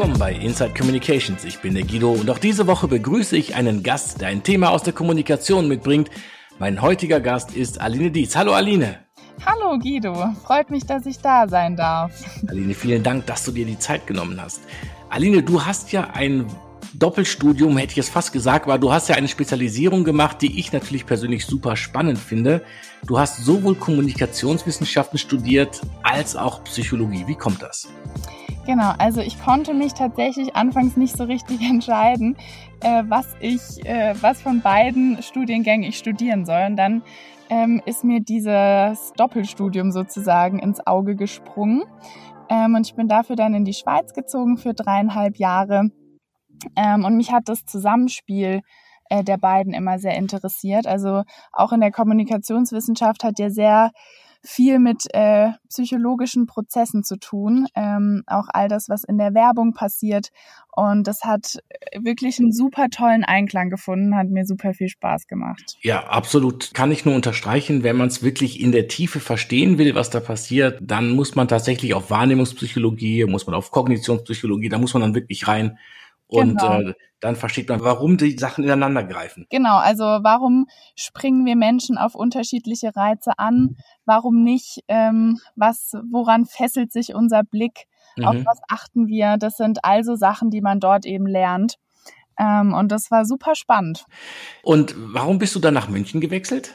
willkommen bei Inside Communications. Ich bin der Guido und auch diese Woche begrüße ich einen Gast, der ein Thema aus der Kommunikation mitbringt. Mein heutiger Gast ist Aline Dietz. Hallo Aline. Hallo Guido, freut mich, dass ich da sein darf. Aline, vielen Dank, dass du dir die Zeit genommen hast. Aline, du hast ja ein Doppelstudium, hätte ich es fast gesagt, aber du hast ja eine Spezialisierung gemacht, die ich natürlich persönlich super spannend finde. Du hast sowohl Kommunikationswissenschaften studiert als auch Psychologie. Wie kommt das? Genau, also ich konnte mich tatsächlich anfangs nicht so richtig entscheiden, äh, was ich, äh, was von beiden Studiengängen ich studieren soll. Und dann ähm, ist mir dieses Doppelstudium sozusagen ins Auge gesprungen. Ähm, und ich bin dafür dann in die Schweiz gezogen für dreieinhalb Jahre ähm, und mich hat das Zusammenspiel äh, der beiden immer sehr interessiert. Also auch in der Kommunikationswissenschaft hat ja sehr viel mit äh, psychologischen Prozessen zu tun, ähm, auch all das, was in der Werbung passiert. Und das hat wirklich einen super tollen Einklang gefunden, hat mir super viel Spaß gemacht. Ja, absolut. Kann ich nur unterstreichen, wenn man es wirklich in der Tiefe verstehen will, was da passiert, dann muss man tatsächlich auf Wahrnehmungspsychologie, muss man auf Kognitionspsychologie, da muss man dann wirklich rein. Und genau. äh, dann versteht man, warum die Sachen ineinander greifen. Genau, also warum springen wir Menschen auf unterschiedliche Reize an? Warum nicht? Ähm, was, woran fesselt sich unser Blick? Mhm. Auf was achten wir? Das sind also Sachen, die man dort eben lernt. Ähm, und das war super spannend. Und warum bist du dann nach München gewechselt?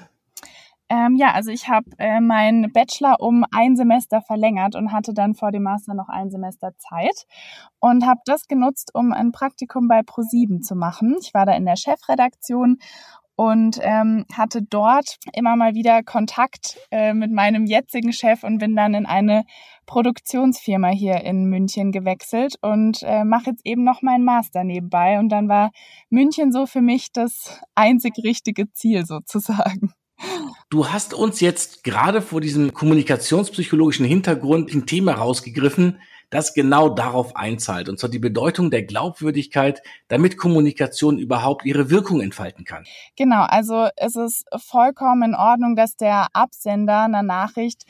Ähm, ja, also ich habe äh, meinen Bachelor um ein Semester verlängert und hatte dann vor dem Master noch ein Semester Zeit und habe das genutzt, um ein Praktikum bei Pro7 zu machen. Ich war da in der Chefredaktion und ähm, hatte dort immer mal wieder Kontakt äh, mit meinem jetzigen Chef und bin dann in eine Produktionsfirma hier in München gewechselt und äh, mache jetzt eben noch meinen Master nebenbei. Und dann war München so für mich das einzig richtige Ziel sozusagen. Du hast uns jetzt gerade vor diesem kommunikationspsychologischen Hintergrund ein Thema rausgegriffen, das genau darauf einzahlt, und zwar die Bedeutung der Glaubwürdigkeit, damit Kommunikation überhaupt ihre Wirkung entfalten kann. Genau, also es ist vollkommen in Ordnung, dass der Absender einer Nachricht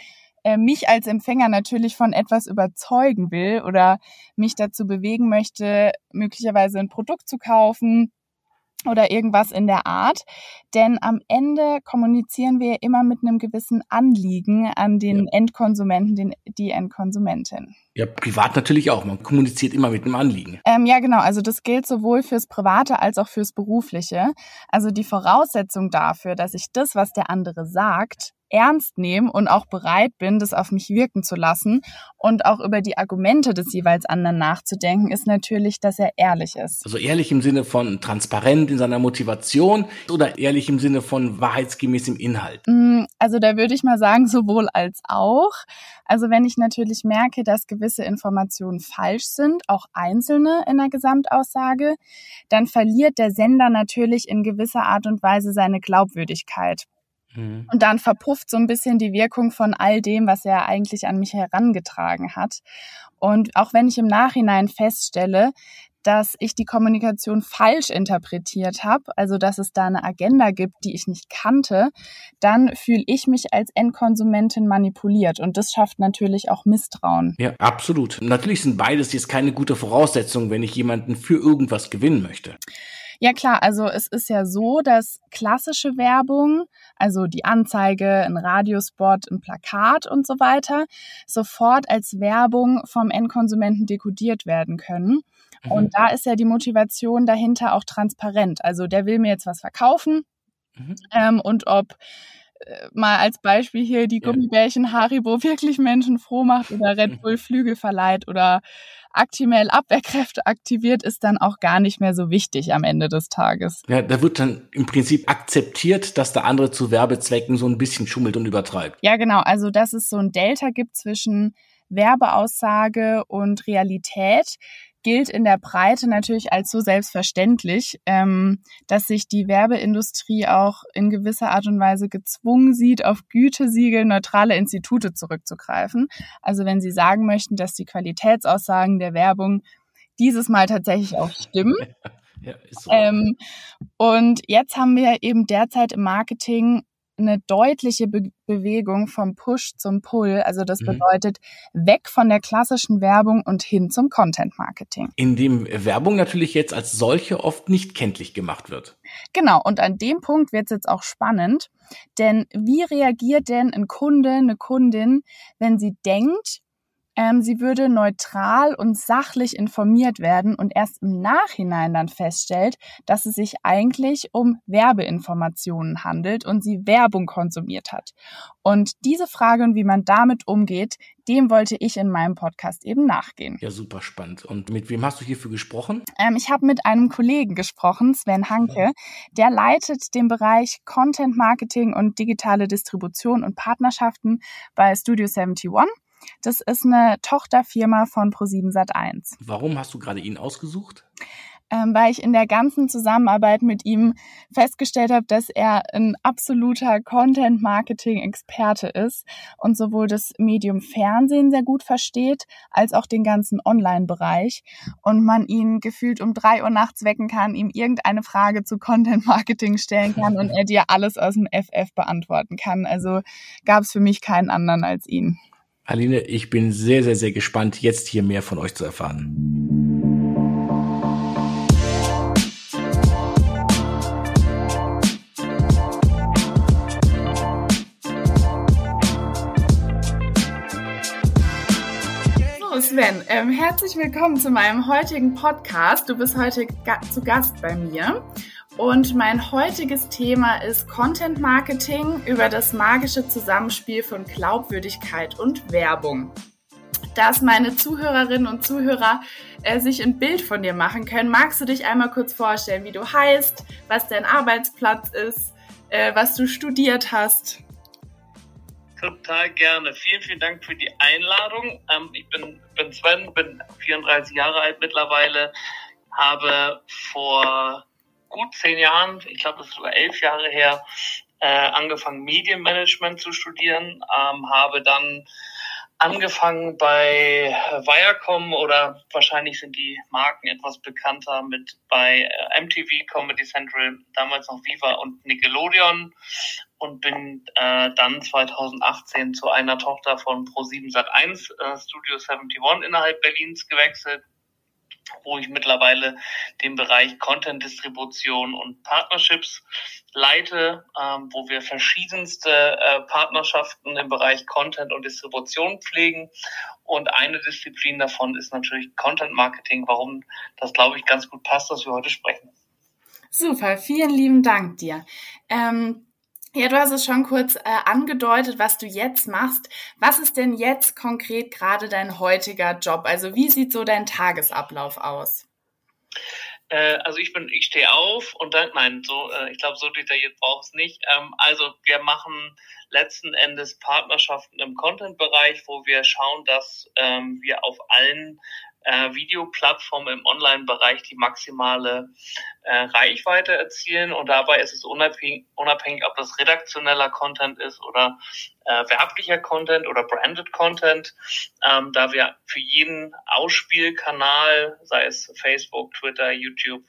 äh, mich als Empfänger natürlich von etwas überzeugen will oder mich dazu bewegen möchte, möglicherweise ein Produkt zu kaufen oder irgendwas in der Art. Denn am Ende kommunizieren wir immer mit einem gewissen Anliegen an den ja. Endkonsumenten, den, die Endkonsumentin. Ja, privat natürlich auch. Man kommuniziert immer mit einem Anliegen. Ähm, ja, genau. Also das gilt sowohl fürs Private als auch fürs Berufliche. Also die Voraussetzung dafür, dass ich das, was der andere sagt, ernst nehme und auch bereit bin, das auf mich wirken zu lassen und auch über die Argumente des jeweils anderen nachzudenken, ist natürlich, dass er ehrlich ist. Also ehrlich im Sinne von transparent in seiner Motivation oder ehrlich im Sinne von wahrheitsgemäß im Inhalt? Mm, also da würde ich mal sagen, sowohl als auch. Also wenn ich natürlich merke, dass gewisse Informationen falsch sind, auch einzelne in der Gesamtaussage, dann verliert der Sender natürlich in gewisser Art und Weise seine Glaubwürdigkeit. Mhm. Und dann verpufft so ein bisschen die Wirkung von all dem, was er eigentlich an mich herangetragen hat. Und auch wenn ich im Nachhinein feststelle, dass ich die Kommunikation falsch interpretiert habe, also dass es da eine Agenda gibt, die ich nicht kannte, dann fühle ich mich als Endkonsumentin manipuliert und das schafft natürlich auch Misstrauen. Ja, absolut. Natürlich sind beides jetzt keine gute Voraussetzung, wenn ich jemanden für irgendwas gewinnen möchte. Ja klar, also es ist ja so, dass klassische Werbung, also die Anzeige, ein Radiospot, ein Plakat und so weiter, sofort als Werbung vom Endkonsumenten dekodiert werden können. Mhm. Und da ist ja die Motivation dahinter auch transparent. Also der will mir jetzt was verkaufen mhm. ähm, und ob mal als Beispiel hier die Gummibärchen Haribo wirklich Menschen froh macht oder Red Bull Flügel verleiht oder Actimel Abwehrkräfte aktiviert, ist dann auch gar nicht mehr so wichtig am Ende des Tages. Ja, da wird dann im Prinzip akzeptiert, dass der andere zu Werbezwecken so ein bisschen schummelt und übertreibt. Ja, genau. Also, dass es so ein Delta gibt zwischen Werbeaussage und Realität, gilt in der Breite natürlich als so selbstverständlich, ähm, dass sich die Werbeindustrie auch in gewisser Art und Weise gezwungen sieht, auf Gütesiegel neutrale Institute zurückzugreifen. Also wenn Sie sagen möchten, dass die Qualitätsaussagen der Werbung dieses Mal tatsächlich auch stimmen. Ja, so. ähm, und jetzt haben wir eben derzeit im Marketing eine deutliche Be Bewegung vom Push zum Pull. Also das mhm. bedeutet weg von der klassischen Werbung und hin zum Content Marketing. In dem Werbung natürlich jetzt als solche oft nicht kenntlich gemacht wird. Genau, und an dem Punkt wird es jetzt auch spannend, denn wie reagiert denn ein Kunde, eine Kundin, wenn sie denkt, ähm, sie würde neutral und sachlich informiert werden und erst im Nachhinein dann feststellt, dass es sich eigentlich um Werbeinformationen handelt und sie Werbung konsumiert hat. Und diese Frage und wie man damit umgeht, dem wollte ich in meinem Podcast eben nachgehen. Ja, super spannend. Und mit wem hast du hierfür gesprochen? Ähm, ich habe mit einem Kollegen gesprochen, Sven Hanke. Der leitet den Bereich Content Marketing und digitale Distribution und Partnerschaften bei Studio 71 das ist eine Tochterfirma von Pro7 Sat1. Warum hast du gerade ihn ausgesucht? Ähm, weil ich in der ganzen Zusammenarbeit mit ihm festgestellt habe, dass er ein absoluter Content-Marketing-Experte ist und sowohl das Medium Fernsehen sehr gut versteht, als auch den ganzen Online-Bereich und man ihn gefühlt um drei Uhr nachts wecken kann, ihm irgendeine Frage zu Content-Marketing stellen kann und er dir alles aus dem FF beantworten kann. Also gab es für mich keinen anderen als ihn. Aline, ich bin sehr, sehr, sehr gespannt, jetzt hier mehr von euch zu erfahren. Sven, ähm, herzlich willkommen zu meinem heutigen Podcast. Du bist heute ga zu Gast bei mir. Und mein heutiges Thema ist Content Marketing über das magische Zusammenspiel von Glaubwürdigkeit und Werbung. Dass meine Zuhörerinnen und Zuhörer äh, sich ein Bild von dir machen können, magst du dich einmal kurz vorstellen, wie du heißt, was dein Arbeitsplatz ist, äh, was du studiert hast? Total gerne. Vielen, vielen Dank für die Einladung. Ähm, ich bin, bin Sven, bin 34 Jahre alt mittlerweile, habe vor gut zehn Jahren, ich glaube, das ist sogar elf Jahre her, äh, angefangen Medienmanagement zu studieren, ähm, habe dann angefangen bei Viacom oder wahrscheinlich sind die Marken etwas bekannter mit bei äh, MTV, Comedy Central, damals noch Viva und Nickelodeon und bin äh, dann 2018 zu einer Tochter von Pro7 Sat1 äh, Studio 71 innerhalb Berlins gewechselt wo ich mittlerweile den Bereich Content-Distribution und Partnerships leite, ähm, wo wir verschiedenste äh, Partnerschaften im Bereich Content und Distribution pflegen. Und eine Disziplin davon ist natürlich Content Marketing, warum das, glaube ich, ganz gut passt, dass wir heute sprechen. Super, vielen lieben Dank dir. Ähm ja, du hast es schon kurz äh, angedeutet, was du jetzt machst. Was ist denn jetzt konkret gerade dein heutiger Job? Also wie sieht so dein Tagesablauf aus? Äh, also ich bin, ich stehe auf und dann, nein, so, äh, ich glaube, so detailliert braucht es nicht. Ähm, also wir machen letzten Endes Partnerschaften im Content-Bereich, wo wir schauen, dass ähm, wir auf allen äh, Videoplattform im Online-Bereich die maximale äh, Reichweite erzielen. Und dabei ist es unabhängig, unabhängig ob das redaktioneller Content ist oder äh, werblicher Content oder branded Content, ähm, da wir für jeden Ausspielkanal, sei es Facebook, Twitter, YouTube,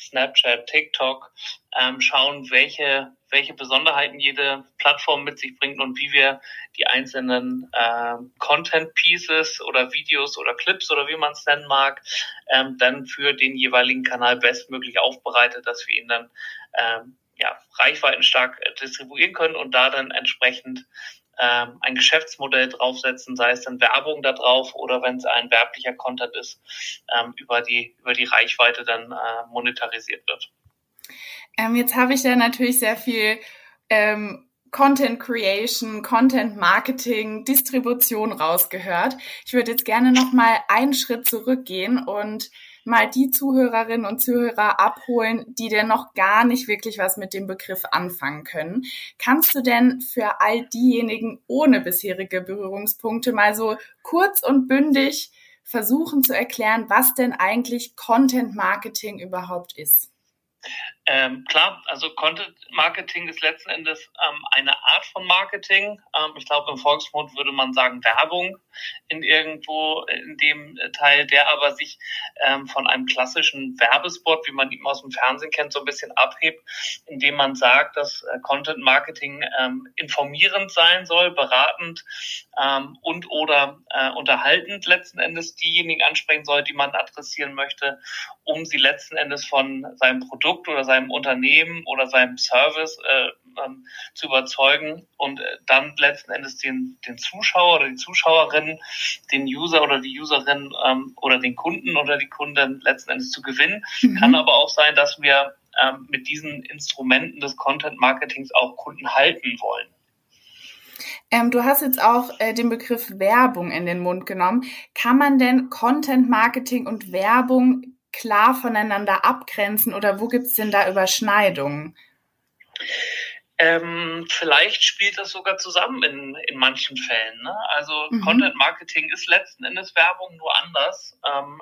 Snapchat, TikTok, ähm, schauen, welche, welche Besonderheiten jede Plattform mit sich bringt und wie wir die einzelnen äh, Content Pieces oder Videos oder Clips oder wie man es nennen mag, ähm, dann für den jeweiligen Kanal bestmöglich aufbereitet, dass wir ihn dann ähm, ja, reichweitenstark distribuieren können und da dann entsprechend ähm, ein Geschäftsmodell draufsetzen, sei es dann Werbung da drauf oder wenn es ein werblicher Content ist, ähm, über die über die Reichweite dann äh, monetarisiert wird. Ähm, jetzt habe ich da natürlich sehr viel ähm, Content Creation, Content Marketing, Distribution rausgehört. Ich würde jetzt gerne noch mal einen Schritt zurückgehen und mal die Zuhörerinnen und Zuhörer abholen, die denn noch gar nicht wirklich was mit dem Begriff anfangen können. Kannst du denn für all diejenigen ohne bisherige Berührungspunkte mal so kurz und bündig versuchen zu erklären, was denn eigentlich Content Marketing überhaupt ist? Ähm, klar, also Content Marketing ist letzten Endes ähm, eine Art von Marketing. Ähm, ich glaube, im Volksmund würde man sagen Werbung in irgendwo in dem Teil, der aber sich ähm, von einem klassischen Werbespot, wie man ihn aus dem Fernsehen kennt, so ein bisschen abhebt, indem man sagt, dass äh, Content Marketing ähm, informierend sein soll, beratend ähm, und oder äh, unterhaltend letzten Endes diejenigen ansprechen soll, die man adressieren möchte, um sie letzten Endes von seinem Produkt oder seinem Unternehmen oder seinem Service äh, ähm, zu überzeugen und äh, dann letzten Endes den, den Zuschauer oder die Zuschauerin, den User oder die Userin ähm, oder den Kunden oder die Kunden letzten Endes zu gewinnen. Mhm. Kann aber auch sein, dass wir ähm, mit diesen Instrumenten des Content Marketings auch Kunden halten wollen. Ähm, du hast jetzt auch äh, den Begriff Werbung in den Mund genommen. Kann man denn Content Marketing und Werbung klar voneinander abgrenzen oder wo gibt es denn da Überschneidungen? Ähm, vielleicht spielt das sogar zusammen in, in manchen Fällen. Ne? Also mhm. Content Marketing ist letzten Endes Werbung nur anders, ähm,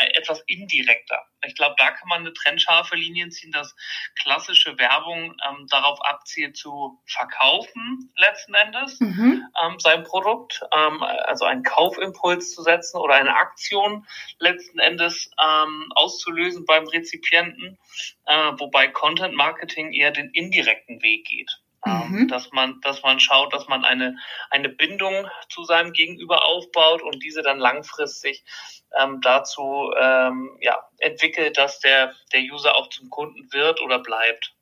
äh, etwas indirekter. Ich glaube, da kann man eine trennscharfe Linie ziehen, dass klassische Werbung ähm, darauf abzielt zu verkaufen letzten Endes mhm. ähm, sein Produkt, ähm, also einen Kaufimpuls zu setzen oder eine Aktion letzten Endes ähm, auszulösen beim Rezipienten, äh, wobei Content Marketing eher den indirekten Weg geht. Ähm, mhm. dass man, dass man schaut, dass man eine, eine Bindung zu seinem Gegenüber aufbaut und diese dann langfristig ähm, dazu ähm, ja, entwickelt, dass der, der User auch zum Kunden wird oder bleibt.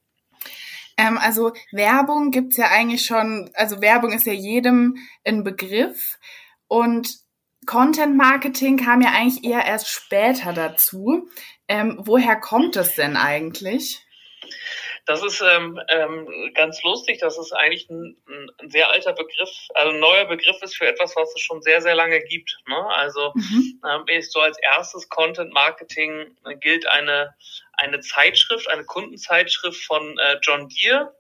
Ähm, also Werbung gibt's ja eigentlich schon, also Werbung ist ja jedem ein Begriff und Content Marketing kam ja eigentlich eher erst später dazu. Ähm, woher kommt es denn eigentlich? Das ist ähm, ähm, ganz lustig. Das ist eigentlich ein, ein, sehr alter Begriff, also ein neuer Begriff ist für etwas, was es schon sehr, sehr lange gibt. Ne? Also mhm. ähm, ist so als erstes Content Marketing gilt eine, eine Zeitschrift, eine Kundenzeitschrift von äh, John Deere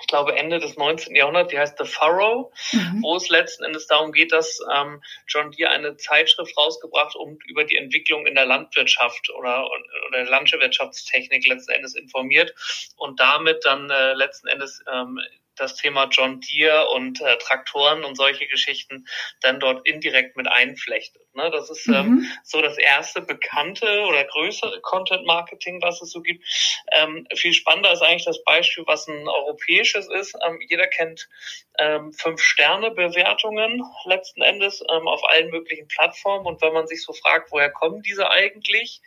ich glaube, Ende des 19. Jahrhunderts, die heißt The Furrow, mhm. wo es letzten Endes darum geht, dass ähm, John Deere eine Zeitschrift rausgebracht und über die Entwicklung in der Landwirtschaft oder, oder Landwirtschaftstechnik letzten Endes informiert und damit dann äh, letzten Endes ähm, das Thema John Deere und äh, Traktoren und solche Geschichten dann dort indirekt mit einflechtet. Ne? Das ist ähm, mhm. so das erste bekannte oder größere Content Marketing, was es so gibt. Ähm, viel spannender ist eigentlich das Beispiel, was ein europäisches ist. Ähm, jeder kennt ähm, Fünf-Sterne-Bewertungen letzten Endes ähm, auf allen möglichen Plattformen. Und wenn man sich so fragt, woher kommen diese eigentlich?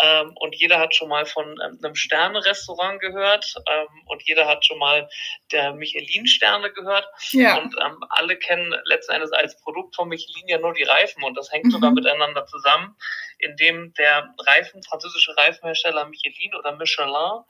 Ähm, und jeder hat schon mal von ähm, einem Sterne-Restaurant gehört ähm, und jeder hat schon mal der Michelin-Sterne gehört. Ja. Und ähm, alle kennen letzten Endes als Produkt von Michelin ja nur die Reifen und das hängt mhm. sogar miteinander zusammen, indem der Reifen, französische Reifenhersteller Michelin oder Michelin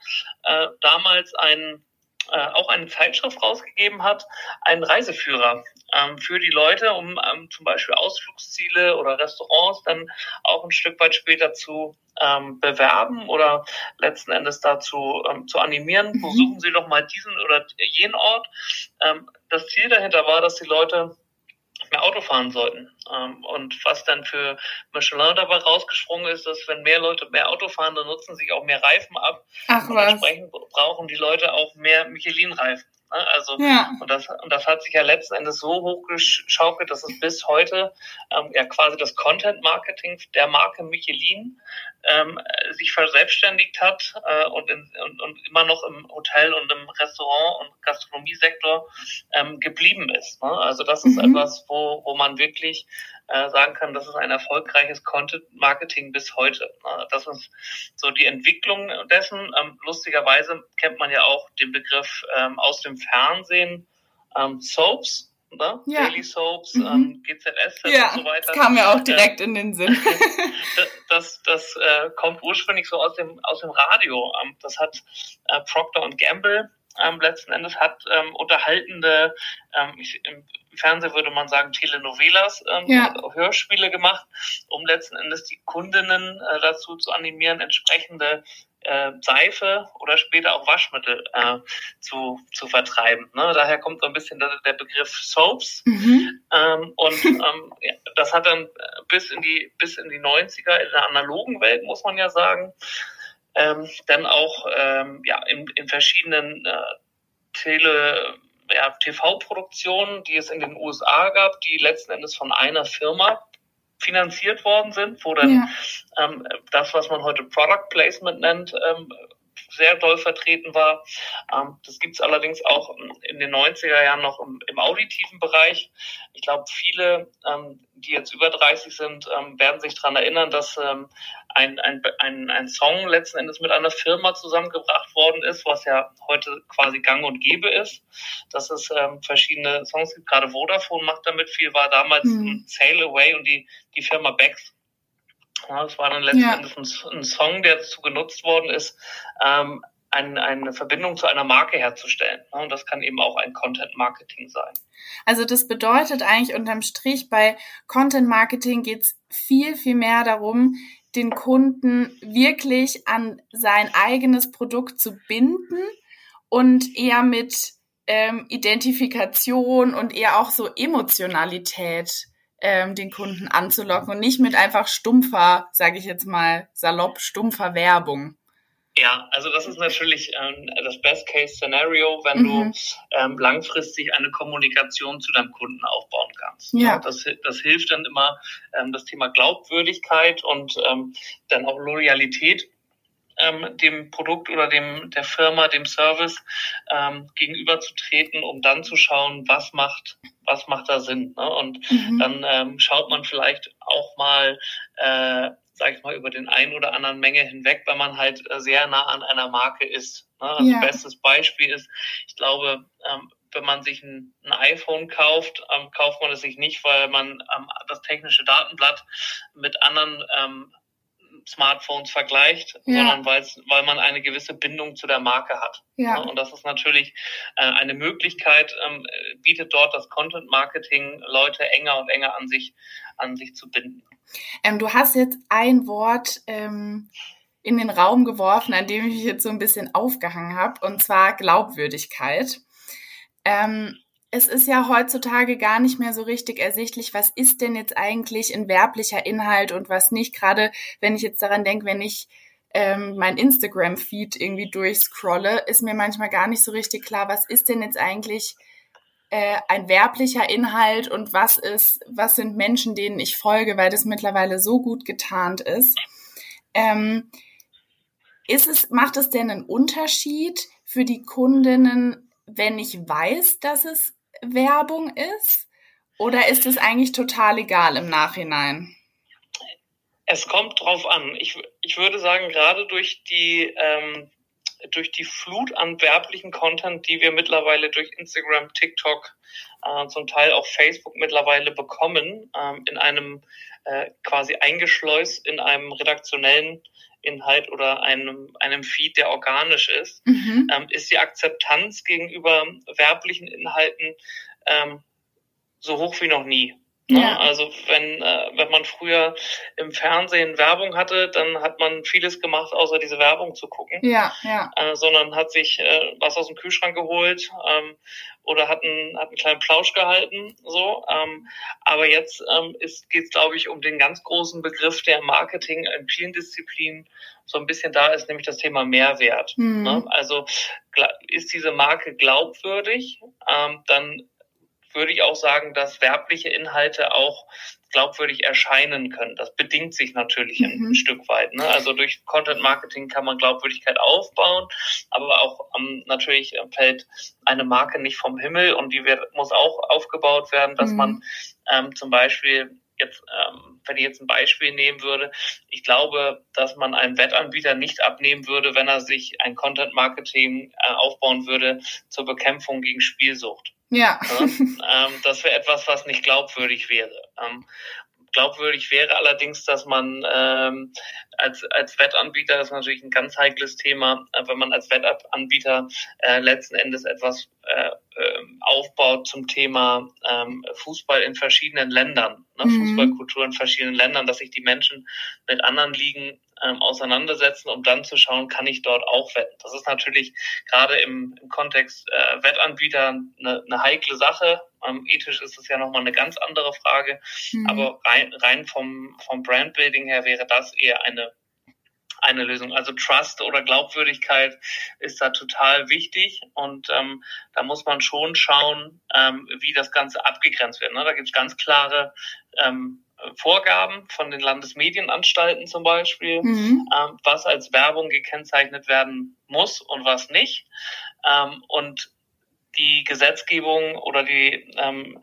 äh, damals einen äh, auch eine Zeitschrift rausgegeben hat, einen Reiseführer ähm, für die Leute, um ähm, zum Beispiel Ausflugsziele oder Restaurants dann auch ein Stück weit später zu ähm, bewerben oder letzten Endes dazu ähm, zu animieren. Mhm. Besuchen Sie doch mal diesen oder jenen Ort. Ähm, das Ziel dahinter war, dass die Leute mehr Auto fahren sollten. Ähm, und was dann für Michelin dabei rausgesprungen ist, dass wenn mehr Leute mehr Auto fahren, dann nutzen sich auch mehr Reifen ab. Ach, und entsprechend brauchen die Leute auch mehr Michelin-Reifen. Ne? Also ja. und das und das hat sich ja letzten Endes so hochgeschaukelt, dass es bis heute ähm, ja quasi das Content Marketing der Marke Michelin ähm, sich verselbstständigt hat äh, und, in, und, und immer noch im Hotel und im Restaurant und Gastronomiesektor ähm, geblieben ist. Ne? Also das ist mhm. etwas, wo, wo man wirklich äh, sagen kann, das ist ein erfolgreiches Content-Marketing bis heute. Ne? Das ist so die Entwicklung dessen. Ähm, lustigerweise kennt man ja auch den Begriff ähm, aus dem Fernsehen ähm, Soaps. Ne? Ja. Daily Soaps, mhm. ähm, GZS ja, und so weiter. Das kam ja auch direkt äh, in den Sinn. das das, äh, kommt ursprünglich so aus dem, aus dem Radio. Das hat äh, Procter Gamble ähm, letzten Endes hat ähm, unterhaltende, ähm, ich, im Fernsehen würde man sagen Telenovelas, ähm, ja. Hörspiele gemacht, um letzten Endes die Kundinnen äh, dazu zu animieren, entsprechende äh, Seife oder später auch Waschmittel äh, zu, zu vertreiben. Ne? Daher kommt so ein bisschen der, der Begriff Soaps. Mhm. Ähm, und ähm, ja, das hat dann bis in die bis in die 90er in der analogen Welt, muss man ja sagen, ähm, dann auch ähm, ja, in, in verschiedenen äh, Tele, ja, TV-Produktionen, die es in den USA gab, die letzten Endes von einer Firma finanziert worden sind, wo dann ja. ähm, das, was man heute Product Placement nennt, ähm, sehr doll vertreten war. Ähm, das gibt es allerdings auch in den 90er Jahren noch im, im auditiven Bereich. Ich glaube, viele, ähm, die jetzt über 30 sind, ähm, werden sich daran erinnern, dass ähm, ein, ein, ein, ein Song letzten Endes mit einer Firma zusammengebracht worden ist, was ja heute quasi gang und gäbe ist. Dass es ähm, verschiedene Songs gibt, gerade Vodafone macht damit viel, war damals mhm. Sail Away und die, die Firma Becks das war dann letzten ja. Endes ein, ein, Song, der dazu genutzt worden ist, ähm, ein, eine Verbindung zu einer Marke herzustellen. Und das kann eben auch ein Content Marketing sein. Also das bedeutet eigentlich unterm Strich, bei Content Marketing geht es viel, viel mehr darum, den Kunden wirklich an sein eigenes Produkt zu binden und eher mit ähm, Identifikation und eher auch so Emotionalität ähm, den Kunden anzulocken und nicht mit einfach stumpfer, sage ich jetzt mal salopp, stumpfer Werbung. Ja, also das ist natürlich ähm, das Best-Case-Szenario, wenn mhm. du ähm, langfristig eine Kommunikation zu deinem Kunden aufbauen kannst. Ja. Das, das hilft dann immer, ähm, das Thema Glaubwürdigkeit und ähm, dann auch Loyalität ähm, dem Produkt oder dem der Firma, dem Service ähm, gegenüberzutreten, um dann zu schauen, was macht, was macht da Sinn. Ne? Und mhm. dann ähm, schaut man vielleicht auch mal, äh, sag ich mal, über den einen oder anderen Menge hinweg, weil man halt äh, sehr nah an einer Marke ist. Ne? Also ja. bestes Beispiel ist, ich glaube, ähm, wenn man sich ein, ein iPhone kauft, ähm, kauft man es sich nicht, weil man ähm, das technische Datenblatt mit anderen ähm, Smartphones vergleicht, ja. sondern weil man eine gewisse Bindung zu der Marke hat. Ja. Und das ist natürlich äh, eine Möglichkeit, ähm, bietet dort das Content Marketing Leute enger und enger an sich, an sich zu binden. Ähm, du hast jetzt ein Wort ähm, in den Raum geworfen, an dem ich mich jetzt so ein bisschen aufgehangen habe, und zwar Glaubwürdigkeit. Ähm, es ist ja heutzutage gar nicht mehr so richtig ersichtlich, was ist denn jetzt eigentlich ein werblicher Inhalt und was nicht. Gerade wenn ich jetzt daran denke, wenn ich ähm, mein Instagram-Feed irgendwie durchscrolle, ist mir manchmal gar nicht so richtig klar, was ist denn jetzt eigentlich äh, ein werblicher Inhalt und was ist, was sind Menschen, denen ich folge, weil das mittlerweile so gut getarnt ist. Ähm, ist es, macht es denn einen Unterschied für die Kundinnen, wenn ich weiß, dass es Werbung ist? Oder ist es eigentlich total egal im Nachhinein? Es kommt drauf an. Ich, ich würde sagen, gerade durch die, ähm, durch die Flut an werblichen Content, die wir mittlerweile durch Instagram, TikTok, äh, zum Teil auch Facebook mittlerweile bekommen, ähm, in einem äh, quasi eingeschleust in einem redaktionellen Inhalt oder einem, einem Feed, der organisch ist, mhm. ähm, ist die Akzeptanz gegenüber werblichen Inhalten ähm, so hoch wie noch nie. Ne? Ja. Also wenn, äh, wenn man früher im Fernsehen Werbung hatte, dann hat man vieles gemacht, außer diese Werbung zu gucken. Ja, ja. Äh, sondern hat sich äh, was aus dem Kühlschrank geholt ähm, oder hat einen, hat einen kleinen Plausch gehalten. so. Ähm, aber jetzt ähm, geht es, glaube ich, um den ganz großen Begriff der Marketing in vielen Disziplinen so ein bisschen da ist, nämlich das Thema Mehrwert. Mhm. Ne? Also ist diese Marke glaubwürdig, ähm, dann würde ich auch sagen, dass werbliche Inhalte auch glaubwürdig erscheinen können. Das bedingt sich natürlich mhm. ein Stück weit. Ne? Also durch Content Marketing kann man Glaubwürdigkeit aufbauen, aber auch ähm, natürlich fällt eine Marke nicht vom Himmel und die wird, muss auch aufgebaut werden, dass mhm. man ähm, zum Beispiel jetzt, ähm, wenn ich jetzt ein Beispiel nehmen würde, ich glaube, dass man einem Wettanbieter nicht abnehmen würde, wenn er sich ein Content Marketing äh, aufbauen würde zur Bekämpfung gegen Spielsucht. Ja. ja ähm, das wäre etwas, was nicht glaubwürdig wäre. Ähm, glaubwürdig wäre allerdings, dass man ähm, als, als Wettanbieter, das ist natürlich ein ganz heikles Thema, äh, wenn man als Wettanbieter äh, letzten Endes etwas äh, ähm, aufbaut zum Thema ähm, Fußball in verschiedenen Ländern, ne? Mhm. Fußballkultur in verschiedenen Ländern, dass sich die Menschen mit anderen Ligen ähm, auseinandersetzen, um dann zu schauen, kann ich dort auch wetten. Das ist natürlich gerade im, im Kontext äh, Wettanbieter eine, eine heikle Sache. Ähm, ethisch ist es ja nochmal eine ganz andere Frage. Mhm. Aber rein, rein vom, vom Brandbuilding her wäre das eher eine eine Lösung. Also Trust oder Glaubwürdigkeit ist da total wichtig und ähm, da muss man schon schauen, ähm, wie das Ganze abgegrenzt wird. Ne? Da gibt es ganz klare ähm, Vorgaben von den Landesmedienanstalten zum Beispiel, mhm. ähm, was als Werbung gekennzeichnet werden muss und was nicht. Ähm, und die Gesetzgebung oder die ähm,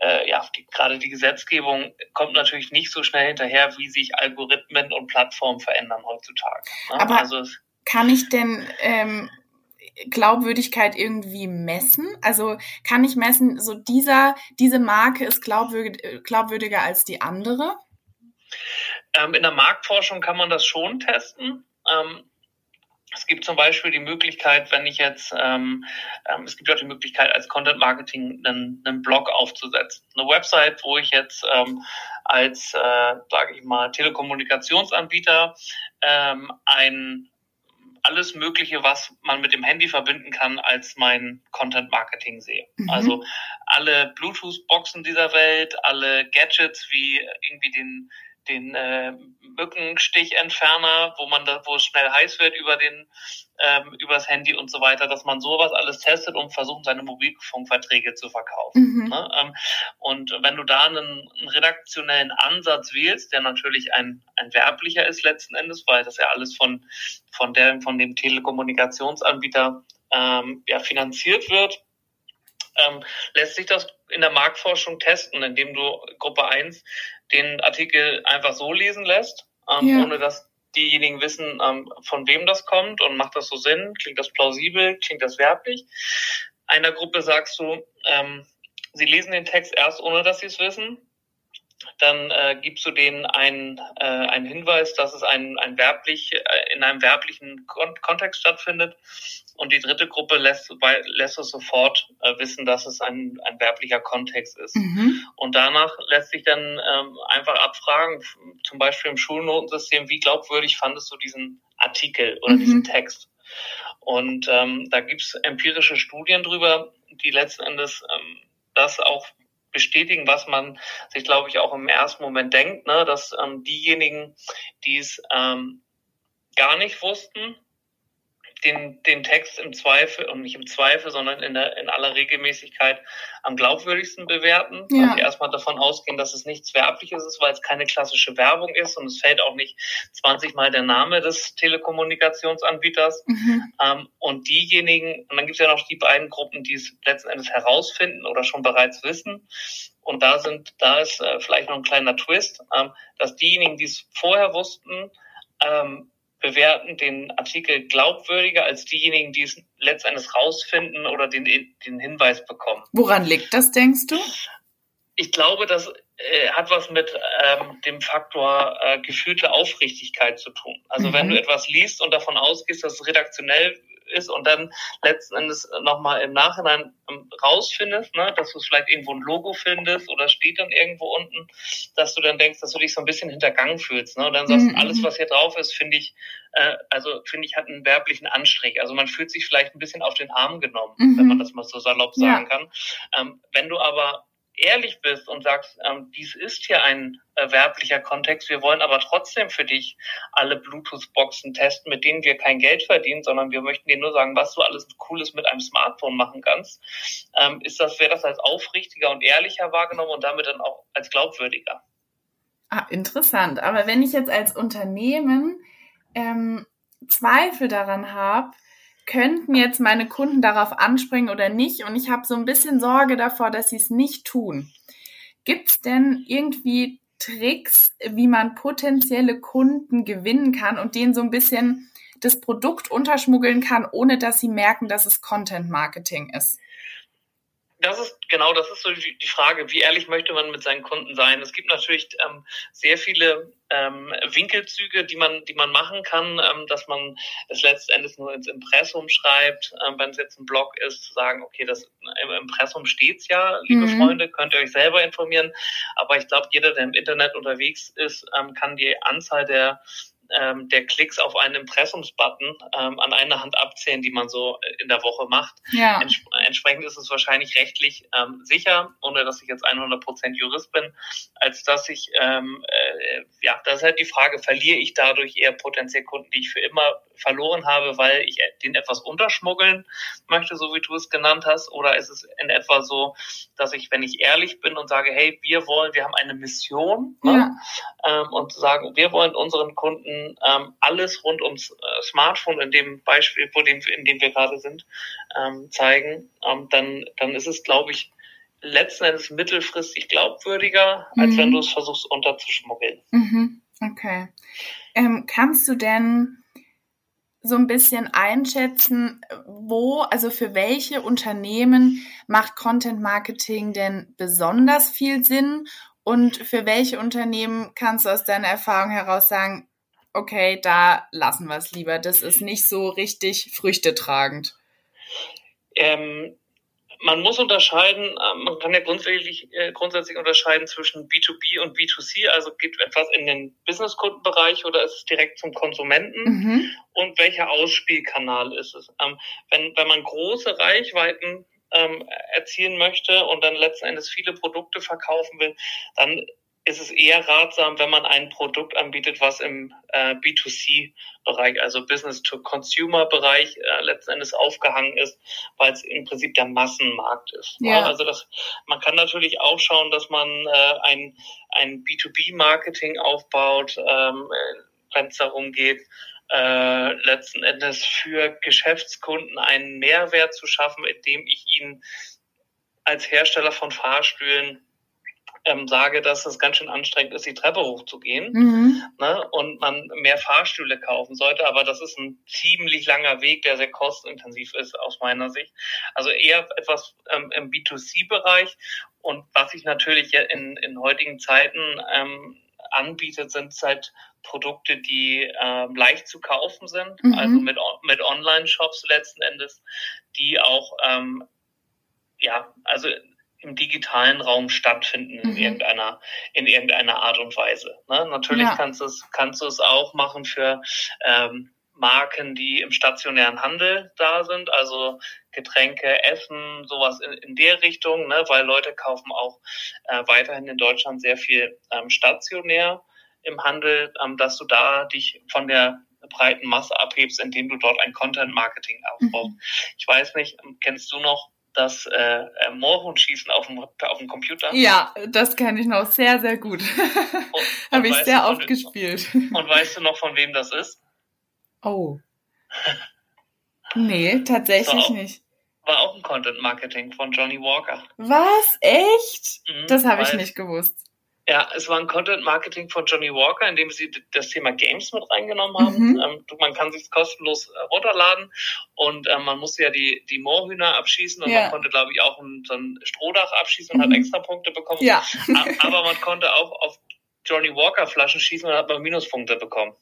äh, ja, die, gerade die Gesetzgebung kommt natürlich nicht so schnell hinterher, wie sich Algorithmen und Plattformen verändern heutzutage. Ne? Aber also, kann ich denn ähm, Glaubwürdigkeit irgendwie messen? Also kann ich messen, so dieser, diese Marke ist glaubwürdig, glaubwürdiger als die andere? Ähm, in der Marktforschung kann man das schon testen. Ähm, es gibt zum Beispiel die Möglichkeit, wenn ich jetzt, ähm, ähm, es gibt auch die Möglichkeit, als Content Marketing einen, einen Blog aufzusetzen. Eine Website, wo ich jetzt ähm, als, äh, sage ich mal, Telekommunikationsanbieter ähm, ein alles Mögliche, was man mit dem Handy verbinden kann, als mein Content Marketing sehe. Mhm. Also alle Bluetooth-Boxen dieser Welt, alle Gadgets wie irgendwie den den äh, Mückenstichentferner, wo man da, wo es schnell heiß wird über den ähm, übers Handy und so weiter, dass man sowas alles testet, um versuchen, seine Mobilfunkverträge zu verkaufen. Mhm. Ne? Ähm, und wenn du da einen, einen, redaktionellen Ansatz wählst, der natürlich ein, ein werblicher ist letzten Endes, weil das ja alles von von der von dem Telekommunikationsanbieter ähm, ja finanziert wird, ähm, lässt sich das in der Marktforschung testen, indem du Gruppe 1 den Artikel einfach so lesen lässt, ähm, ja. ohne dass diejenigen wissen, ähm, von wem das kommt und macht das so Sinn, klingt das plausibel, klingt das werblich. Einer Gruppe sagst du, ähm, sie lesen den Text erst, ohne dass sie es wissen dann äh, gibst du denen einen, äh, einen Hinweis, dass es ein, ein werblich, äh, in einem werblichen Kon Kontext stattfindet. Und die dritte Gruppe lässt, lässt es sofort äh, wissen, dass es ein, ein werblicher Kontext ist. Mhm. Und danach lässt sich dann ähm, einfach abfragen, zum Beispiel im Schulnotensystem, wie glaubwürdig fandest du diesen Artikel oder mhm. diesen Text? Und ähm, da gibt's empirische Studien drüber, die letzten Endes ähm, das auch bestätigen, was man sich, glaube ich, auch im ersten Moment denkt, ne, dass ähm, diejenigen, die es ähm, gar nicht wussten, den, den Text im Zweifel, und nicht im Zweifel, sondern in, der, in aller Regelmäßigkeit am glaubwürdigsten bewerten, ja. sie erstmal davon ausgehen, dass es nichts Werbliches ist, weil es keine klassische Werbung ist und es fällt auch nicht 20 Mal der Name des Telekommunikationsanbieters. Mhm. Ähm, und diejenigen, und dann gibt es ja noch die beiden Gruppen, die es letzten Endes herausfinden oder schon bereits wissen. Und da sind, da ist äh, vielleicht noch ein kleiner Twist, ähm, dass diejenigen, die es vorher wussten, ähm, bewerten den Artikel glaubwürdiger als diejenigen, die es letztendlich rausfinden oder den, den Hinweis bekommen. Woran liegt das, denkst du? Ich glaube, das äh, hat was mit ähm, dem Faktor äh, gefühlte Aufrichtigkeit zu tun. Also mhm. wenn du etwas liest und davon ausgehst, dass es redaktionell ist und dann letzten Endes nochmal im Nachhinein ähm, rausfindest, ne, dass du vielleicht irgendwo ein Logo findest oder steht dann irgendwo unten, dass du dann denkst, dass du dich so ein bisschen hintergangen fühlst. Ne? Und dann sagst, mhm. alles, was hier drauf ist, finde ich, äh, also finde ich, hat einen werblichen Anstrich. Also man fühlt sich vielleicht ein bisschen auf den Arm genommen, mhm. wenn man das mal so salopp sagen ja. kann. Ähm, wenn du aber ehrlich bist und sagst, ähm, dies ist hier ein äh, werblicher Kontext, wir wollen aber trotzdem für dich alle Bluetooth-Boxen testen, mit denen wir kein Geld verdienen, sondern wir möchten dir nur sagen, was du alles Cooles mit einem Smartphone machen kannst, ähm, ist das, wäre das als aufrichtiger und ehrlicher wahrgenommen und damit dann auch als glaubwürdiger. Ah, interessant. Aber wenn ich jetzt als Unternehmen ähm, Zweifel daran habe, könnten jetzt meine Kunden darauf anspringen oder nicht? Und ich habe so ein bisschen Sorge davor, dass sie es nicht tun. Gibt es denn irgendwie Tricks, wie man potenzielle Kunden gewinnen kann und denen so ein bisschen das Produkt unterschmuggeln kann, ohne dass sie merken, dass es Content Marketing ist? das ist genau, das ist so die, Frage, wie ehrlich möchte man mit seinen Kunden sein? Es gibt natürlich ähm, sehr viele ähm, Winkelzüge, die man, die man machen kann, ähm, dass man es letztendlich nur ins Impressum schreibt, ähm, wenn es jetzt ein Blog ist, zu sagen, okay, das im Impressum steht's ja, liebe mhm. Freunde, könnt ihr euch selber informieren. Aber ich glaube, jeder, der im Internet unterwegs ist, ähm, kann die Anzahl der ähm, der Klicks auf einen Impressumsbutton ähm, an einer Hand abzählen, die man so in der Woche macht. Ja. Ents entsprechend ist es wahrscheinlich rechtlich ähm, sicher, ohne dass ich jetzt 100% Jurist bin, als dass ich, ähm, äh, ja, das ist halt die Frage, verliere ich dadurch eher potenziell Kunden, die ich für immer verloren habe, weil ich den etwas unterschmuggeln möchte, so wie du es genannt hast, oder ist es in etwa so, dass ich, wenn ich ehrlich bin und sage, hey, wir wollen, wir haben eine Mission ne, ja. ähm, und sagen, wir wollen unseren Kunden ähm, alles rund ums äh, Smartphone in dem Beispiel, wo dem, in dem wir gerade sind, ähm, zeigen, ähm, dann, dann ist es, glaube ich, letzten Endes mittelfristig glaubwürdiger, als mhm. wenn du es versuchst unterzuschmuggeln. Mhm. Okay. Ähm, kannst du denn so ein bisschen einschätzen, wo, also für welche Unternehmen macht Content Marketing denn besonders viel Sinn und für welche Unternehmen kannst du aus deiner Erfahrung heraus sagen, okay, da lassen wir es lieber, das ist nicht so richtig früchtetragend? Ähm, man muss unterscheiden, äh, man kann ja grundsätzlich, äh, grundsätzlich unterscheiden zwischen B2B und B2C, also geht etwas in den Businesskundenbereich oder ist es direkt zum Konsumenten mhm. und welcher Ausspielkanal ist es. Ähm, wenn, wenn man große Reichweiten ähm, erzielen möchte und dann letzten Endes viele Produkte verkaufen will, dann ist es eher ratsam, wenn man ein Produkt anbietet, was im äh, B2C-Bereich, also Business-to-Consumer-Bereich äh, letzten Endes aufgehangen ist, weil es im Prinzip der Massenmarkt ist. Ja. Also das, man kann natürlich auch schauen, dass man äh, ein, ein B2B-Marketing aufbaut, ähm, wenn es darum geht, äh, letzten Endes für Geschäftskunden einen Mehrwert zu schaffen, indem ich ihnen als Hersteller von Fahrstühlen ähm, sage, dass es ganz schön anstrengend ist, die Treppe hochzugehen mhm. ne, und man mehr Fahrstühle kaufen sollte. Aber das ist ein ziemlich langer Weg, der sehr kostenintensiv ist aus meiner Sicht. Also eher etwas ähm, im B2C-Bereich. Und was ich natürlich in, in heutigen Zeiten ähm, anbietet, sind halt Produkte, die ähm, leicht zu kaufen sind, mhm. also mit, mit Online-Shops letzten Endes, die auch ähm, ja, also im digitalen Raum stattfinden mhm. in irgendeiner in irgendeiner Art und Weise. Ne? Natürlich ja. kannst du es kannst du es auch machen für ähm, Marken, die im stationären Handel da sind, also Getränke, Essen, sowas in, in der Richtung, ne? weil Leute kaufen auch äh, weiterhin in Deutschland sehr viel ähm, stationär im Handel, ähm, dass du da dich von der breiten Masse abhebst, indem du dort ein Content Marketing aufbaust. Mhm. Ich weiß nicht, kennst du noch das äh, äh, Moorhuhnschießen auf dem, auf dem Computer. Ja, das kenne ich noch sehr, sehr gut. Habe ich sehr oft gespielt. Und weißt du noch, von wem das ist? Oh. Nee, tatsächlich auch, nicht. War auch ein Content Marketing von Johnny Walker. Was? Echt? Mhm, das habe ich nicht gewusst. Ja, es war ein Content Marketing von Johnny Walker, in dem sie das Thema Games mit reingenommen haben. Mhm. Ähm, man kann sich kostenlos äh, runterladen und äh, man musste ja die, die Moorhühner abschießen und ja. man konnte, glaube ich, auch ein, so ein Strohdach abschießen und mhm. hat extra Punkte bekommen. Ja. Aber man konnte auch auf Johnny Walker Flaschen schießen und hat man Minuspunkte bekommen.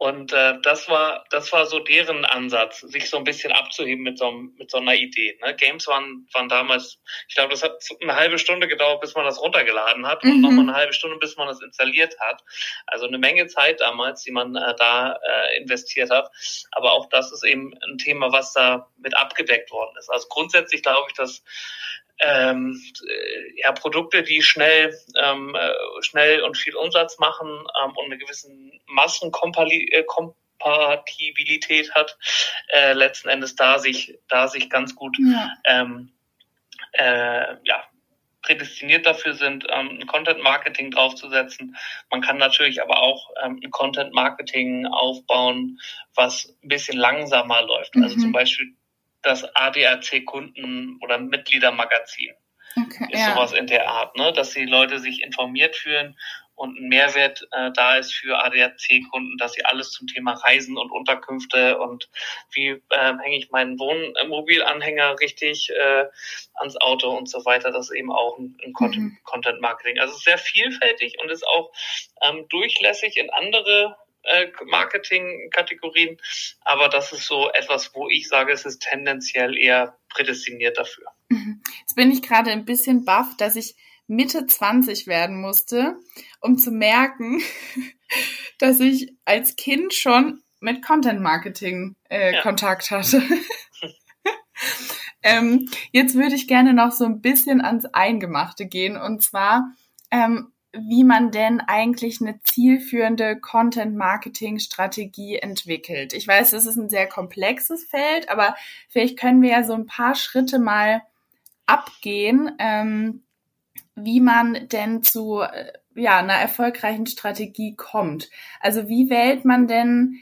Und äh, das war das war so deren Ansatz, sich so ein bisschen abzuheben mit so, mit so einer Idee. Ne? Games waren, waren damals, ich glaube, das hat eine halbe Stunde gedauert, bis man das runtergeladen hat mhm. und nochmal eine halbe Stunde, bis man das installiert hat. Also eine Menge Zeit damals, die man äh, da äh, investiert hat. Aber auch das ist eben ein Thema, was da mit abgedeckt worden ist. Also grundsätzlich glaube ich, dass ähm, äh, ja, Produkte, die schnell, ähm, äh, schnell und viel Umsatz machen ähm, und eine gewisse Massenkompatibilität äh, hat, äh, letzten Endes da sich, da sich ganz gut ja. Ähm, äh, ja, prädestiniert dafür sind, ähm, ein Content Marketing draufzusetzen. Man kann natürlich aber auch ähm, ein Content Marketing aufbauen, was ein bisschen langsamer läuft. Mhm. Also zum Beispiel das ADAC-Kunden- oder Mitgliedermagazin. Okay, ist ja. sowas in der Art, ne? dass die Leute sich informiert fühlen und ein Mehrwert äh, da ist für ADAC-Kunden, dass sie alles zum Thema Reisen und Unterkünfte und wie äh, hänge ich meinen Wohnmobilanhänger richtig äh, ans Auto und so weiter, das ist eben auch ein, ein mhm. Content Marketing. Also sehr vielfältig und ist auch ähm, durchlässig in andere äh, Marketing-Kategorien, aber das ist so etwas, wo ich sage, es ist tendenziell eher prädestiniert dafür. Mhm. Jetzt bin ich gerade ein bisschen baff, dass ich Mitte 20 werden musste, um zu merken, dass ich als Kind schon mit Content Marketing äh, ja. Kontakt hatte. Ähm, jetzt würde ich gerne noch so ein bisschen ans Eingemachte gehen und zwar, ähm, wie man denn eigentlich eine zielführende Content-Marketing-Strategie entwickelt. Ich weiß, das ist ein sehr komplexes Feld, aber vielleicht können wir ja so ein paar Schritte mal abgehen, ähm, wie man denn zu äh, ja, einer erfolgreichen Strategie kommt. Also wie wählt man denn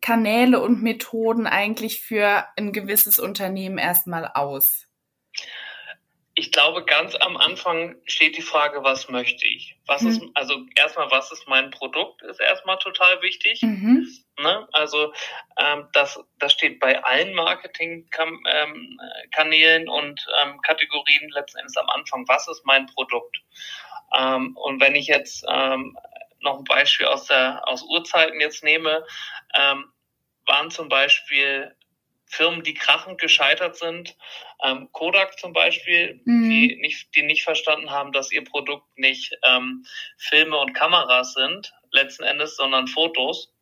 Kanäle und Methoden eigentlich für ein gewisses Unternehmen erstmal aus? Ich glaube, ganz am Anfang steht die Frage, was möchte ich? Was mhm. ist, also erstmal, was ist mein Produkt, ist erstmal total wichtig. Mhm. Ne? Also ähm, das, das steht bei allen Marketingkanälen ähm, und ähm, Kategorien letzten Endes am Anfang, was ist mein Produkt? Ähm, und wenn ich jetzt ähm, noch ein Beispiel aus der aus Urzeiten jetzt nehme, ähm, waren zum Beispiel Firmen, die krachend gescheitert sind, ähm, Kodak zum Beispiel, mhm. die nicht, die nicht verstanden haben, dass ihr Produkt nicht ähm, Filme und Kameras sind, letzten Endes, sondern Fotos.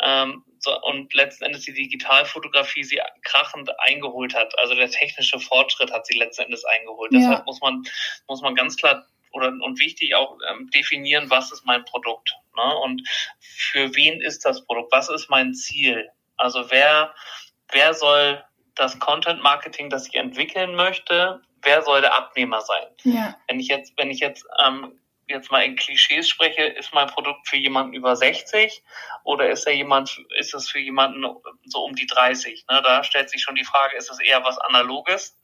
Ähm, so, und letzten Endes die Digitalfotografie sie krachend eingeholt hat. Also der technische Fortschritt hat sie letzten Endes eingeholt. Ja. Deshalb muss man, muss man ganz klar oder und wichtig auch ähm, definieren, was ist mein Produkt ne? und für wen ist das Produkt, was ist mein Ziel. Also wer wer soll das Content Marketing, das ich entwickeln möchte, wer soll der Abnehmer sein? Ja. Wenn ich jetzt wenn ich jetzt ähm, jetzt mal in Klischees spreche, ist mein Produkt für jemanden über 60 oder ist er jemand, ist es für jemanden so um die 30? Ne? Da stellt sich schon die Frage, ist es eher was Analoges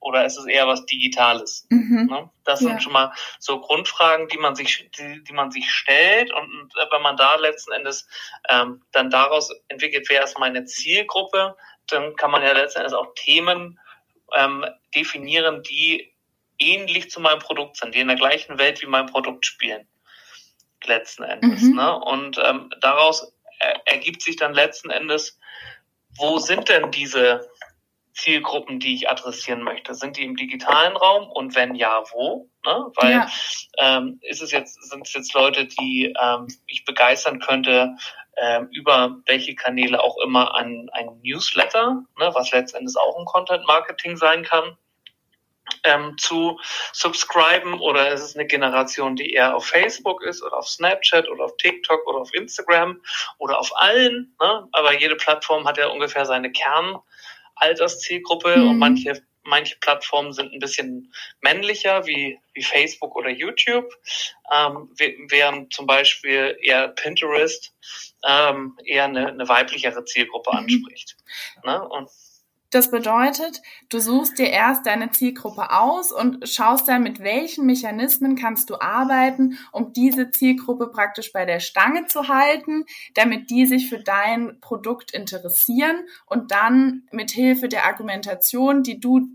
oder ist es eher was Digitales? Mhm. Ne? Das ja. sind schon mal so Grundfragen, die man sich, die, die man sich stellt und wenn man da letzten Endes ähm, dann daraus entwickelt, wer ist meine Zielgruppe, dann kann man ja letzten Endes auch Themen ähm, definieren, die ähnlich zu meinem Produkt sind, die in der gleichen Welt wie mein Produkt spielen. Letzten Endes. Mhm. Ne? Und ähm, daraus er, ergibt sich dann letzten Endes, wo sind denn diese Zielgruppen, die ich adressieren möchte? Sind die im digitalen Raum und wenn ja, wo? Ne? Weil ja. ähm, ist es jetzt, sind es jetzt Leute, die ähm, ich begeistern könnte ähm, über welche Kanäle auch immer an ein Newsletter, ne, was letztendlich auch ein Content Marketing sein kann ähm, zu subscriben oder ist es eine Generation, die eher auf Facebook ist oder auf Snapchat oder auf TikTok oder auf Instagram oder auf allen. Ne? Aber jede Plattform hat ja ungefähr seine Kernalterszielgruppe mhm. und manche manche Plattformen sind ein bisschen männlicher, wie, wie Facebook oder YouTube, ähm, während zum Beispiel eher Pinterest ähm, eher eine, eine weiblichere Zielgruppe mhm. anspricht. Mhm. Ne? Und das bedeutet, du suchst dir erst deine Zielgruppe aus und schaust dann, mit welchen Mechanismen kannst du arbeiten, um diese Zielgruppe praktisch bei der Stange zu halten, damit die sich für dein Produkt interessieren und dann mit Hilfe der Argumentation, die du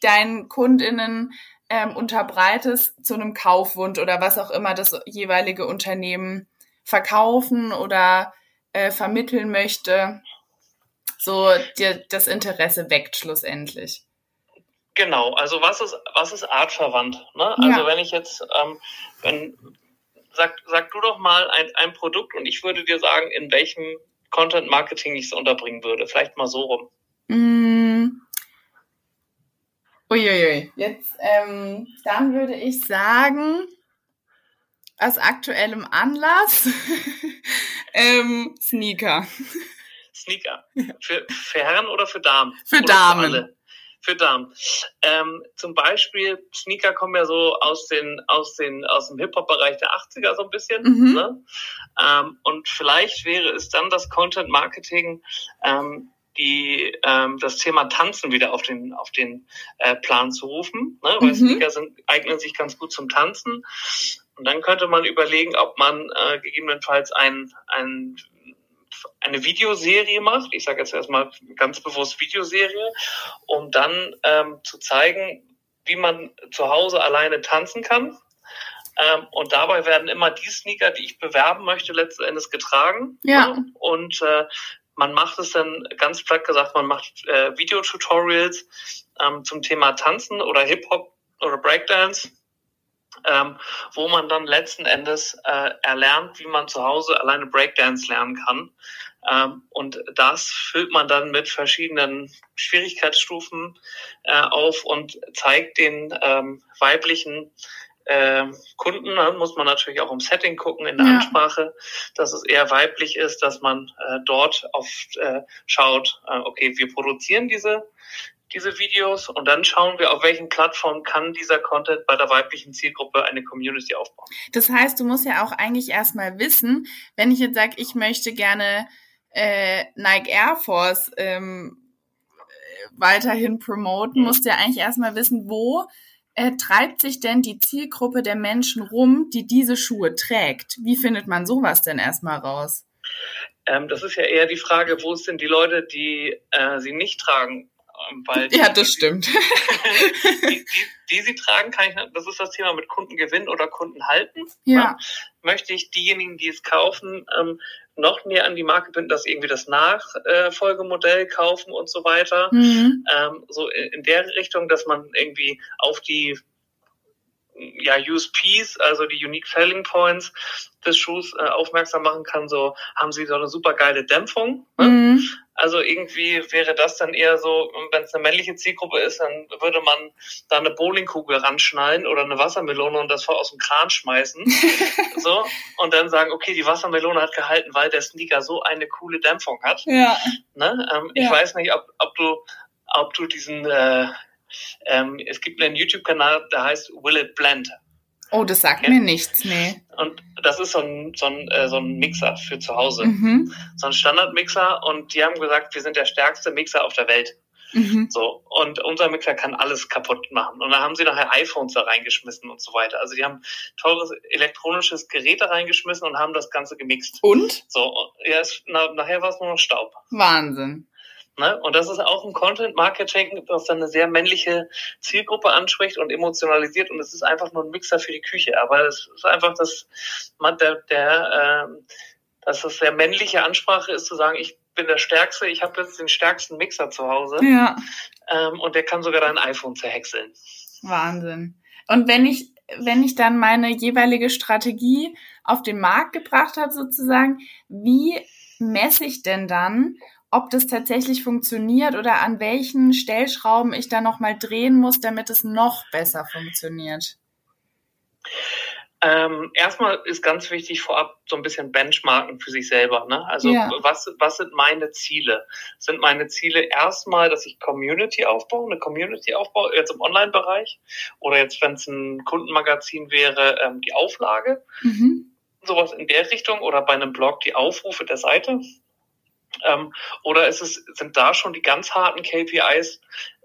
deinen Kundinnen ähm, unterbreitest, zu einem Kaufwunsch oder was auch immer das jeweilige Unternehmen verkaufen oder äh, vermitteln möchte, so dir das Interesse weckt schlussendlich. Genau, also was ist, was ist artverwandt? Ne? Also ja. wenn ich jetzt, ähm, wenn, sag, sag du doch mal ein, ein Produkt und ich würde dir sagen, in welchem Content Marketing ich es unterbringen würde. Vielleicht mal so rum. Mm. Uiuiui. Jetzt, ähm, dann würde ich sagen, aus aktuellem Anlass, ähm, Sneaker. Sneaker. Für, für Herren oder für Damen? Für oder Damen. Für, für Damen. Ähm, zum Beispiel, Sneaker kommen ja so aus den, aus den, aus dem Hip-Hop-Bereich der 80er so ein bisschen. Mhm. Ne? Ähm, und vielleicht wäre es dann das Content Marketing, ähm, die ähm, das Thema Tanzen wieder auf den auf den äh, Plan zu rufen, ne? weil mhm. Sneaker sind, eignen sich ganz gut zum Tanzen. Und dann könnte man überlegen, ob man äh, gegebenenfalls ein, ein eine Videoserie macht, ich sage jetzt erstmal ganz bewusst Videoserie, um dann ähm, zu zeigen, wie man zu Hause alleine tanzen kann. Ähm, und dabei werden immer die Sneaker, die ich bewerben möchte, letzten Endes getragen. Ja. Ne? Und äh, man macht es dann ganz platt gesagt, man macht äh, Videotutorials ähm, zum Thema Tanzen oder Hip-Hop oder Breakdance ähm, wo man dann letzten Endes äh, erlernt, wie man zu Hause alleine Breakdance lernen kann. Ähm, und das füllt man dann mit verschiedenen Schwierigkeitsstufen äh, auf und zeigt den ähm, weiblichen äh, Kunden, ne, muss man natürlich auch im Setting gucken, in der ja. Ansprache, dass es eher weiblich ist, dass man äh, dort oft äh, schaut, äh, okay, wir produzieren diese diese Videos und dann schauen wir, auf welchen Plattformen kann dieser Content bei der weiblichen Zielgruppe eine Community aufbauen. Das heißt, du musst ja auch eigentlich erstmal wissen, wenn ich jetzt sage, ich möchte gerne äh, Nike Air Force ähm, weiterhin promoten, mhm. musst du ja eigentlich erstmal wissen, wo äh, treibt sich denn die Zielgruppe der Menschen rum, die diese Schuhe trägt? Wie findet man sowas denn erstmal raus? Ähm, das ist ja eher die Frage, wo sind die Leute, die äh, sie nicht tragen? Weil ja, das die, stimmt. Die, die, die, sie tragen, kann ich, das ist das Thema mit Kundengewinn oder Kunden halten. Ja. ja. Möchte ich diejenigen, die es kaufen, ähm, noch näher an die Marke binden, dass irgendwie das Nachfolgemodell kaufen und so weiter. Mhm. Ähm, so in der Richtung, dass man irgendwie auf die ja, USPs, also die Unique Selling Points des Schuhs äh, aufmerksam machen kann. So haben sie so eine super geile Dämpfung. Ne? Mhm. Also irgendwie wäre das dann eher so, wenn es eine männliche Zielgruppe ist, dann würde man da eine Bowlingkugel ranschnallen oder eine Wassermelone und das vor aus dem Kran schmeißen. so und dann sagen, okay, die Wassermelone hat gehalten, weil der Sneaker so eine coole Dämpfung hat. Ja. Ne? Ähm, ja. Ich weiß nicht, ob, ob du ob du diesen äh, ähm, es gibt einen YouTube-Kanal, der heißt Will It Blend. Oh, das sagt ja. mir nichts, nee. Und das ist so ein, so ein, äh, so ein Mixer für zu Hause. Mhm. So ein Standardmixer und die haben gesagt, wir sind der stärkste Mixer auf der Welt. Mhm. So, und unser Mixer kann alles kaputt machen. Und dann haben sie nachher iPhones da reingeschmissen und so weiter. Also die haben teures elektronisches Gerät da reingeschmissen und haben das Ganze gemixt. Und? So, ja, es, na, nachher war es nur noch Staub. Wahnsinn. Ne? Und das ist auch ein Content-Marketing, das dann eine sehr männliche Zielgruppe anspricht und emotionalisiert. Und es ist einfach nur ein Mixer für die Küche. Aber es ist einfach, dass man der, der äh, dass es sehr männliche Ansprache ist, zu sagen, ich bin der Stärkste, ich habe jetzt den stärksten Mixer zu Hause. Ja. Ähm, und der kann sogar dein iPhone zerhäckseln. Wahnsinn. Und wenn ich, wenn ich dann meine jeweilige Strategie auf den Markt gebracht habe, sozusagen, wie messe ich denn dann, ob das tatsächlich funktioniert oder an welchen Stellschrauben ich da nochmal drehen muss, damit es noch besser funktioniert? Ähm, erstmal ist ganz wichtig vorab so ein bisschen Benchmarken für sich selber. Ne? Also ja. was, was sind meine Ziele? Sind meine Ziele erstmal, dass ich Community aufbaue, eine Community aufbaue, jetzt im Online-Bereich oder jetzt, wenn es ein Kundenmagazin wäre, ähm, die Auflage? Mhm. Sowas in der Richtung oder bei einem Blog die Aufrufe der Seite. Ähm, oder ist es, sind da schon die ganz harten KPIs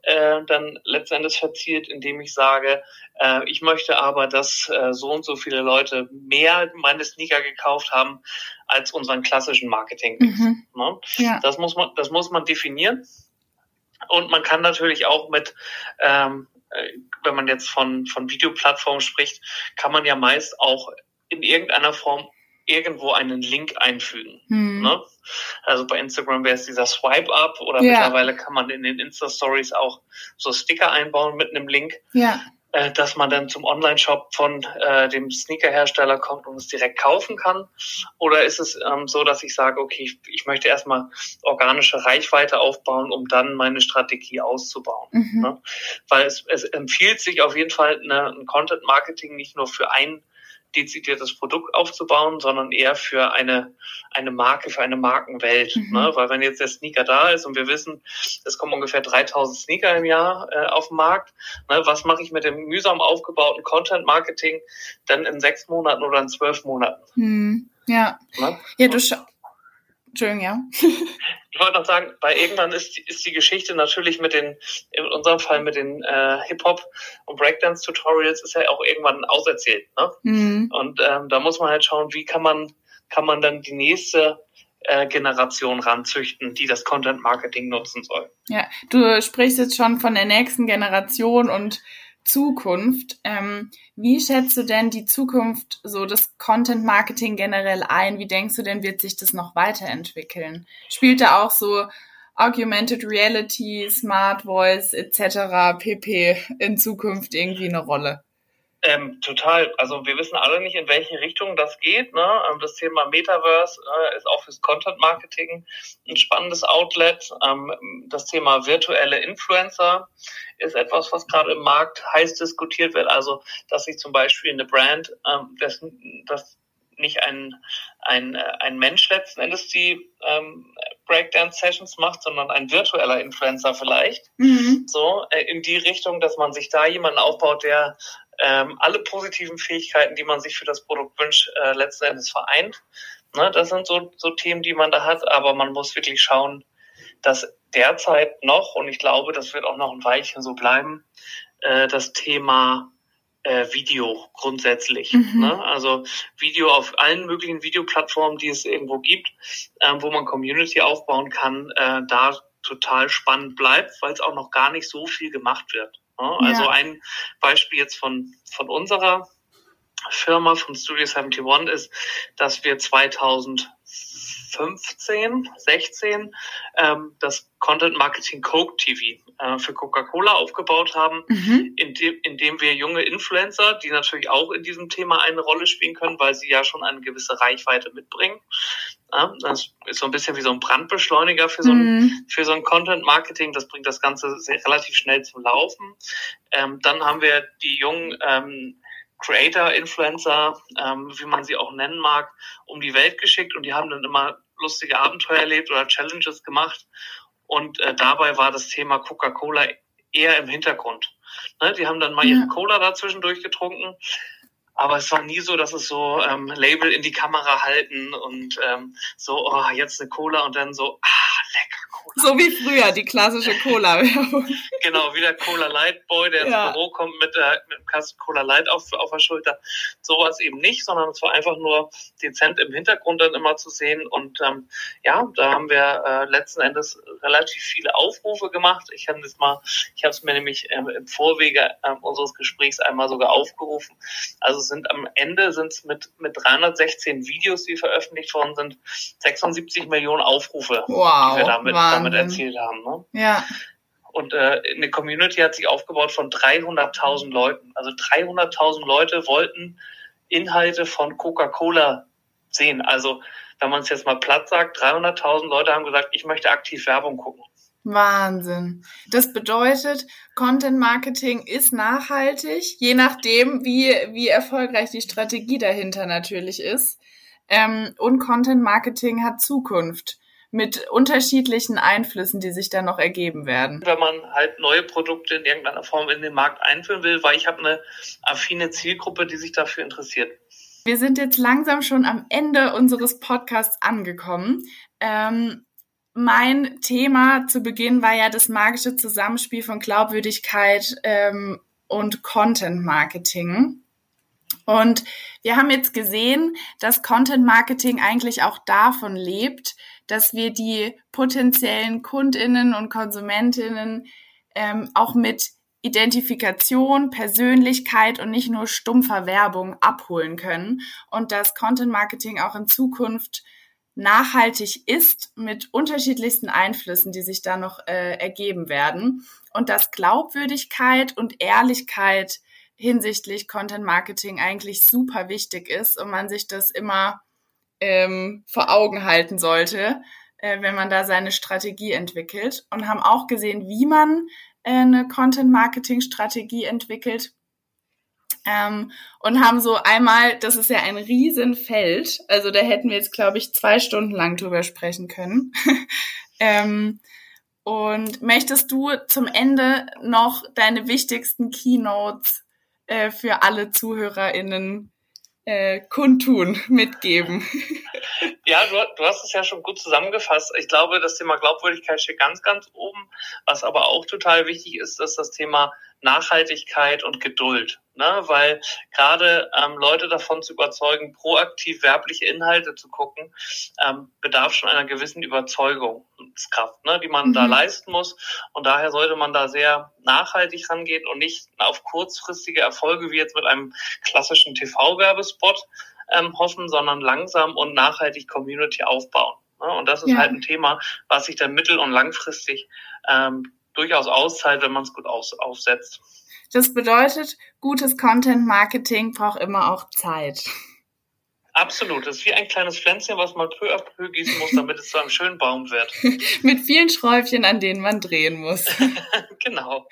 äh, dann letztendlich verzielt, indem ich sage, äh, ich möchte aber, dass äh, so und so viele Leute mehr meine Sneaker gekauft haben als unseren klassischen Marketing. Mhm. Ne? Ja. Das muss man, das muss man definieren. Und man kann natürlich auch mit, ähm, äh, wenn man jetzt von, von Videoplattformen spricht, kann man ja meist auch in irgendeiner Form irgendwo einen Link einfügen. Hm. Ne? Also bei Instagram wäre es dieser Swipe-Up oder ja. mittlerweile kann man in den Insta-Stories auch so Sticker einbauen mit einem Link. Ja. Äh, dass man dann zum Online-Shop von äh, dem Sneaker-Hersteller kommt und es direkt kaufen kann? Oder ist es ähm, so, dass ich sage, okay, ich, ich möchte erstmal organische Reichweite aufbauen, um dann meine Strategie auszubauen? Mhm. Ne? Weil es, es empfiehlt sich auf jeden Fall eine, ein Content-Marketing nicht nur für ein dezidiertes Produkt aufzubauen, sondern eher für eine, eine Marke, für eine Markenwelt. Mhm. Ne? Weil wenn jetzt der Sneaker da ist und wir wissen, es kommen ungefähr 3000 Sneaker im Jahr äh, auf den Markt, ne? was mache ich mit dem mühsam aufgebauten Content-Marketing dann in sechs Monaten oder in zwölf Monaten? Mhm. Ja. Ne? Ja, du Entschuldigung, ja. ich wollte noch sagen, bei irgendwann ist, ist die Geschichte natürlich mit den, in unserem Fall mit den äh, Hip-Hop und Breakdance-Tutorials ist ja auch irgendwann auserzählt. Ne? Mhm. Und ähm, da muss man halt schauen, wie kann man, kann man dann die nächste äh, Generation ranzüchten, die das Content Marketing nutzen soll. Ja, du sprichst jetzt schon von der nächsten Generation und Zukunft. Ähm, wie schätzt du denn die Zukunft so des Content Marketing generell ein? Wie denkst du denn, wird sich das noch weiterentwickeln? Spielt da auch so Augmented Reality, Smart Voice etc. pp. in Zukunft irgendwie eine Rolle? Ähm, total. Also wir wissen alle nicht, in welche Richtung das geht. Ne? Ähm, das Thema Metaverse äh, ist auch fürs Content Marketing ein spannendes Outlet. Ähm, das Thema virtuelle Influencer ist etwas, was gerade im Markt heiß diskutiert wird. Also dass sich zum Beispiel eine Brand, ähm, das, das nicht ein, ein, ein Mensch letzten Endes die ähm, Breakdance-Sessions macht, sondern ein virtueller Influencer vielleicht. Mhm. So, äh, in die Richtung, dass man sich da jemanden aufbaut, der ähm, alle positiven Fähigkeiten, die man sich für das Produkt wünscht, äh, letzten Endes vereint. Ne, das sind so, so Themen, die man da hat, aber man muss wirklich schauen, dass derzeit noch, und ich glaube, das wird auch noch ein Weilchen so bleiben, äh, das Thema äh, Video grundsätzlich. Mhm. Ne? Also Video auf allen möglichen Videoplattformen, die es irgendwo gibt, äh, wo man Community aufbauen kann, äh, da total spannend bleibt, weil es auch noch gar nicht so viel gemacht wird. Ne? Also ja. ein Beispiel jetzt von, von unserer Firma von Studio 71 ist, dass wir 2000 15, 16 ähm, das Content Marketing Coke TV äh, für Coca-Cola aufgebaut haben, mhm. indem, indem wir junge Influencer, die natürlich auch in diesem Thema eine Rolle spielen können, weil sie ja schon eine gewisse Reichweite mitbringen. Ja, das ist so ein bisschen wie so ein Brandbeschleuniger für so ein, mhm. für so ein Content Marketing. Das bringt das Ganze sehr, relativ schnell zum Laufen. Ähm, dann haben wir die jungen ähm, Creator, Influencer, ähm, wie man sie auch nennen mag, um die Welt geschickt und die haben dann immer lustige Abenteuer erlebt oder Challenges gemacht. Und äh, dabei war das Thema Coca-Cola eher im Hintergrund. Ne, die haben dann mal ja. ihre Cola dazwischendurch getrunken. Aber es war nie so, dass es so ähm, Label in die Kamera halten und ähm, so, oh, jetzt eine Cola und dann so, ah, lecker so wie früher, die klassische Cola-Werbung. Genau, wie der Cola Light Boy, der ja. ins Büro kommt mit, äh, mit einem Kasten Cola Light auf, auf der Schulter. Sowas eben nicht, sondern es war einfach nur dezent im Hintergrund dann immer zu sehen. Und ähm, ja, da haben wir äh, letzten Endes relativ viele Aufrufe gemacht. Ich habe das mal, ich habe es mir nämlich ähm, im Vorwege äh, unseres Gesprächs einmal sogar aufgerufen. Also sind am Ende sind es mit, mit 316 Videos, die veröffentlicht worden sind, 76 Millionen Aufrufe, wow, die wir damit, damit damit erzielt haben. Ne? Ja. Und äh, eine Community hat sich aufgebaut von 300.000 Leuten. Also 300.000 Leute wollten Inhalte von Coca-Cola sehen. Also wenn man es jetzt mal platt sagt, 300.000 Leute haben gesagt, ich möchte aktiv Werbung gucken. Wahnsinn. Das bedeutet, Content Marketing ist nachhaltig, je nachdem, wie, wie erfolgreich die Strategie dahinter natürlich ist. Ähm, und Content Marketing hat Zukunft mit unterschiedlichen Einflüssen, die sich dann noch ergeben werden. Wenn man halt neue Produkte in irgendeiner Form in den Markt einführen will, weil ich habe eine affine Zielgruppe, die sich dafür interessiert. Wir sind jetzt langsam schon am Ende unseres Podcasts angekommen. Ähm, mein Thema zu Beginn war ja das magische Zusammenspiel von Glaubwürdigkeit ähm, und Content Marketing. Und wir haben jetzt gesehen, dass Content Marketing eigentlich auch davon lebt, dass wir die potenziellen Kundinnen und Konsumentinnen ähm, auch mit Identifikation, Persönlichkeit und nicht nur stumpfer Werbung abholen können und dass Content Marketing auch in Zukunft nachhaltig ist mit unterschiedlichsten Einflüssen, die sich da noch äh, ergeben werden und dass Glaubwürdigkeit und Ehrlichkeit hinsichtlich Content Marketing eigentlich super wichtig ist und man sich das immer ähm, vor Augen halten sollte, äh, wenn man da seine Strategie entwickelt. Und haben auch gesehen, wie man äh, eine Content-Marketing-Strategie entwickelt. Ähm, und haben so einmal, das ist ja ein Riesenfeld, also da hätten wir jetzt, glaube ich, zwei Stunden lang drüber sprechen können. ähm, und möchtest du zum Ende noch deine wichtigsten Keynotes äh, für alle ZuhörerInnen äh, kundtun, mitgeben. Ja, du, du, hast es ja schon gut zusammengefasst. Ich glaube, das Thema Glaubwürdigkeit steht ganz, ganz oben. Was aber auch total wichtig ist, ist das Thema Nachhaltigkeit und Geduld. Ne? Weil gerade ähm, Leute davon zu überzeugen, proaktiv werbliche Inhalte zu gucken, ähm, bedarf schon einer gewissen Überzeugungskraft, ne? die man mhm. da leisten muss. Und daher sollte man da sehr nachhaltig rangehen und nicht auf kurzfristige Erfolge wie jetzt mit einem klassischen TV-Werbespot ähm, hoffen, sondern langsam und nachhaltig Community aufbauen. Ne? Und das ist ja. halt ein Thema, was sich dann mittel- und langfristig ähm, durchaus auszahlt, wenn man es gut aus, aufsetzt. Das bedeutet, gutes Content Marketing braucht immer auch Zeit. Absolut. Das ist wie ein kleines Pflänzchen, was man peu à peu gießen muss, damit es zu einem schönen Baum wird. Mit vielen Schräubchen, an denen man drehen muss. genau.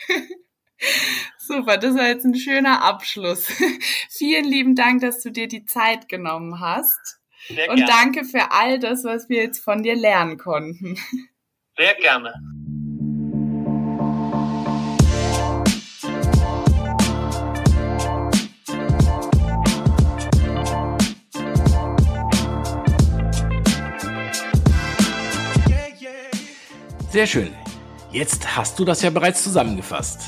Super, das war jetzt ein schöner Abschluss. Vielen lieben Dank, dass du dir die Zeit genommen hast. Sehr Und gerne. danke für all das, was wir jetzt von dir lernen konnten. Sehr gerne. Sehr schön. Jetzt hast du das ja bereits zusammengefasst.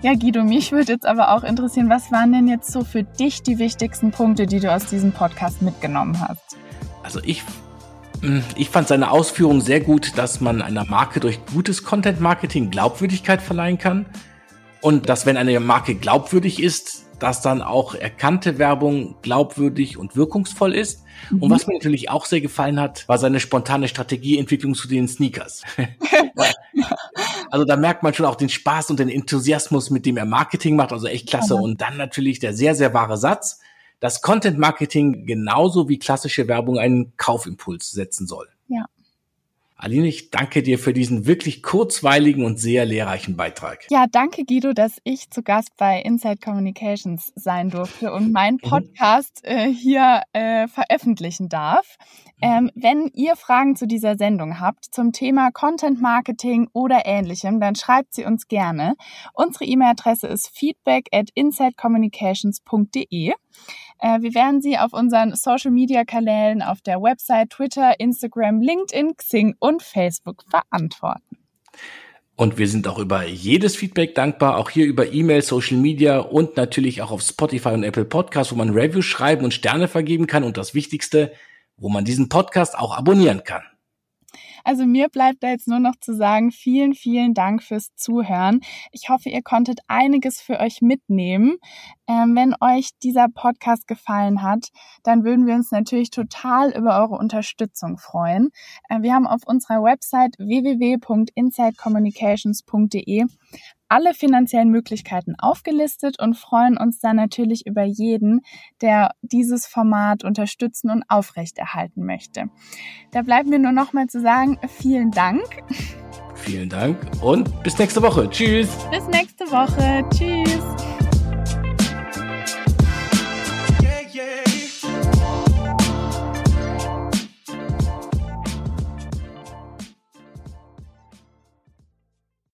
Ja, Guido, mich würde jetzt aber auch interessieren, was waren denn jetzt so für dich die wichtigsten Punkte, die du aus diesem Podcast mitgenommen hast? Also ich, hm, ich fand seine Ausführung sehr gut, dass man einer Marke durch gutes Content-Marketing Glaubwürdigkeit verleihen kann. Und dass wenn eine Marke glaubwürdig ist, dass dann auch erkannte Werbung glaubwürdig und wirkungsvoll ist. Mhm. Und was mir natürlich auch sehr gefallen hat, war seine spontane Strategieentwicklung zu den Sneakers. also da merkt man schon auch den Spaß und den Enthusiasmus, mit dem er Marketing macht. Also echt klasse. Mhm. Und dann natürlich der sehr, sehr wahre Satz, dass Content Marketing genauso wie klassische Werbung einen Kaufimpuls setzen soll. Ja. Aline, ich danke dir für diesen wirklich kurzweiligen und sehr lehrreichen Beitrag. Ja, danke Guido, dass ich zu Gast bei Inside Communications sein durfte und meinen mhm. Podcast äh, hier äh, veröffentlichen darf. Ähm, wenn ihr Fragen zu dieser Sendung habt, zum Thema Content Marketing oder ähnlichem, dann schreibt sie uns gerne. Unsere E-Mail-Adresse ist feedback at insidecommunications.de. Äh, wir werden sie auf unseren Social-Media-Kanälen auf der Website, Twitter, Instagram, LinkedIn, Xing und Facebook verantworten. Und wir sind auch über jedes Feedback dankbar, auch hier über E-Mail, Social Media und natürlich auch auf Spotify und Apple Podcasts, wo man Reviews schreiben und Sterne vergeben kann. Und das Wichtigste, wo man diesen Podcast auch abonnieren kann. Also mir bleibt da jetzt nur noch zu sagen, vielen, vielen Dank fürs Zuhören. Ich hoffe, ihr konntet einiges für euch mitnehmen. Ähm, wenn euch dieser Podcast gefallen hat, dann würden wir uns natürlich total über eure Unterstützung freuen. Äh, wir haben auf unserer Website www.insidecommunications.de alle finanziellen Möglichkeiten aufgelistet und freuen uns dann natürlich über jeden, der dieses Format unterstützen und aufrechterhalten möchte. Da bleibt mir nur noch mal zu sagen, vielen Dank. Vielen Dank und bis nächste Woche. Tschüss. Bis nächste Woche. Tschüss.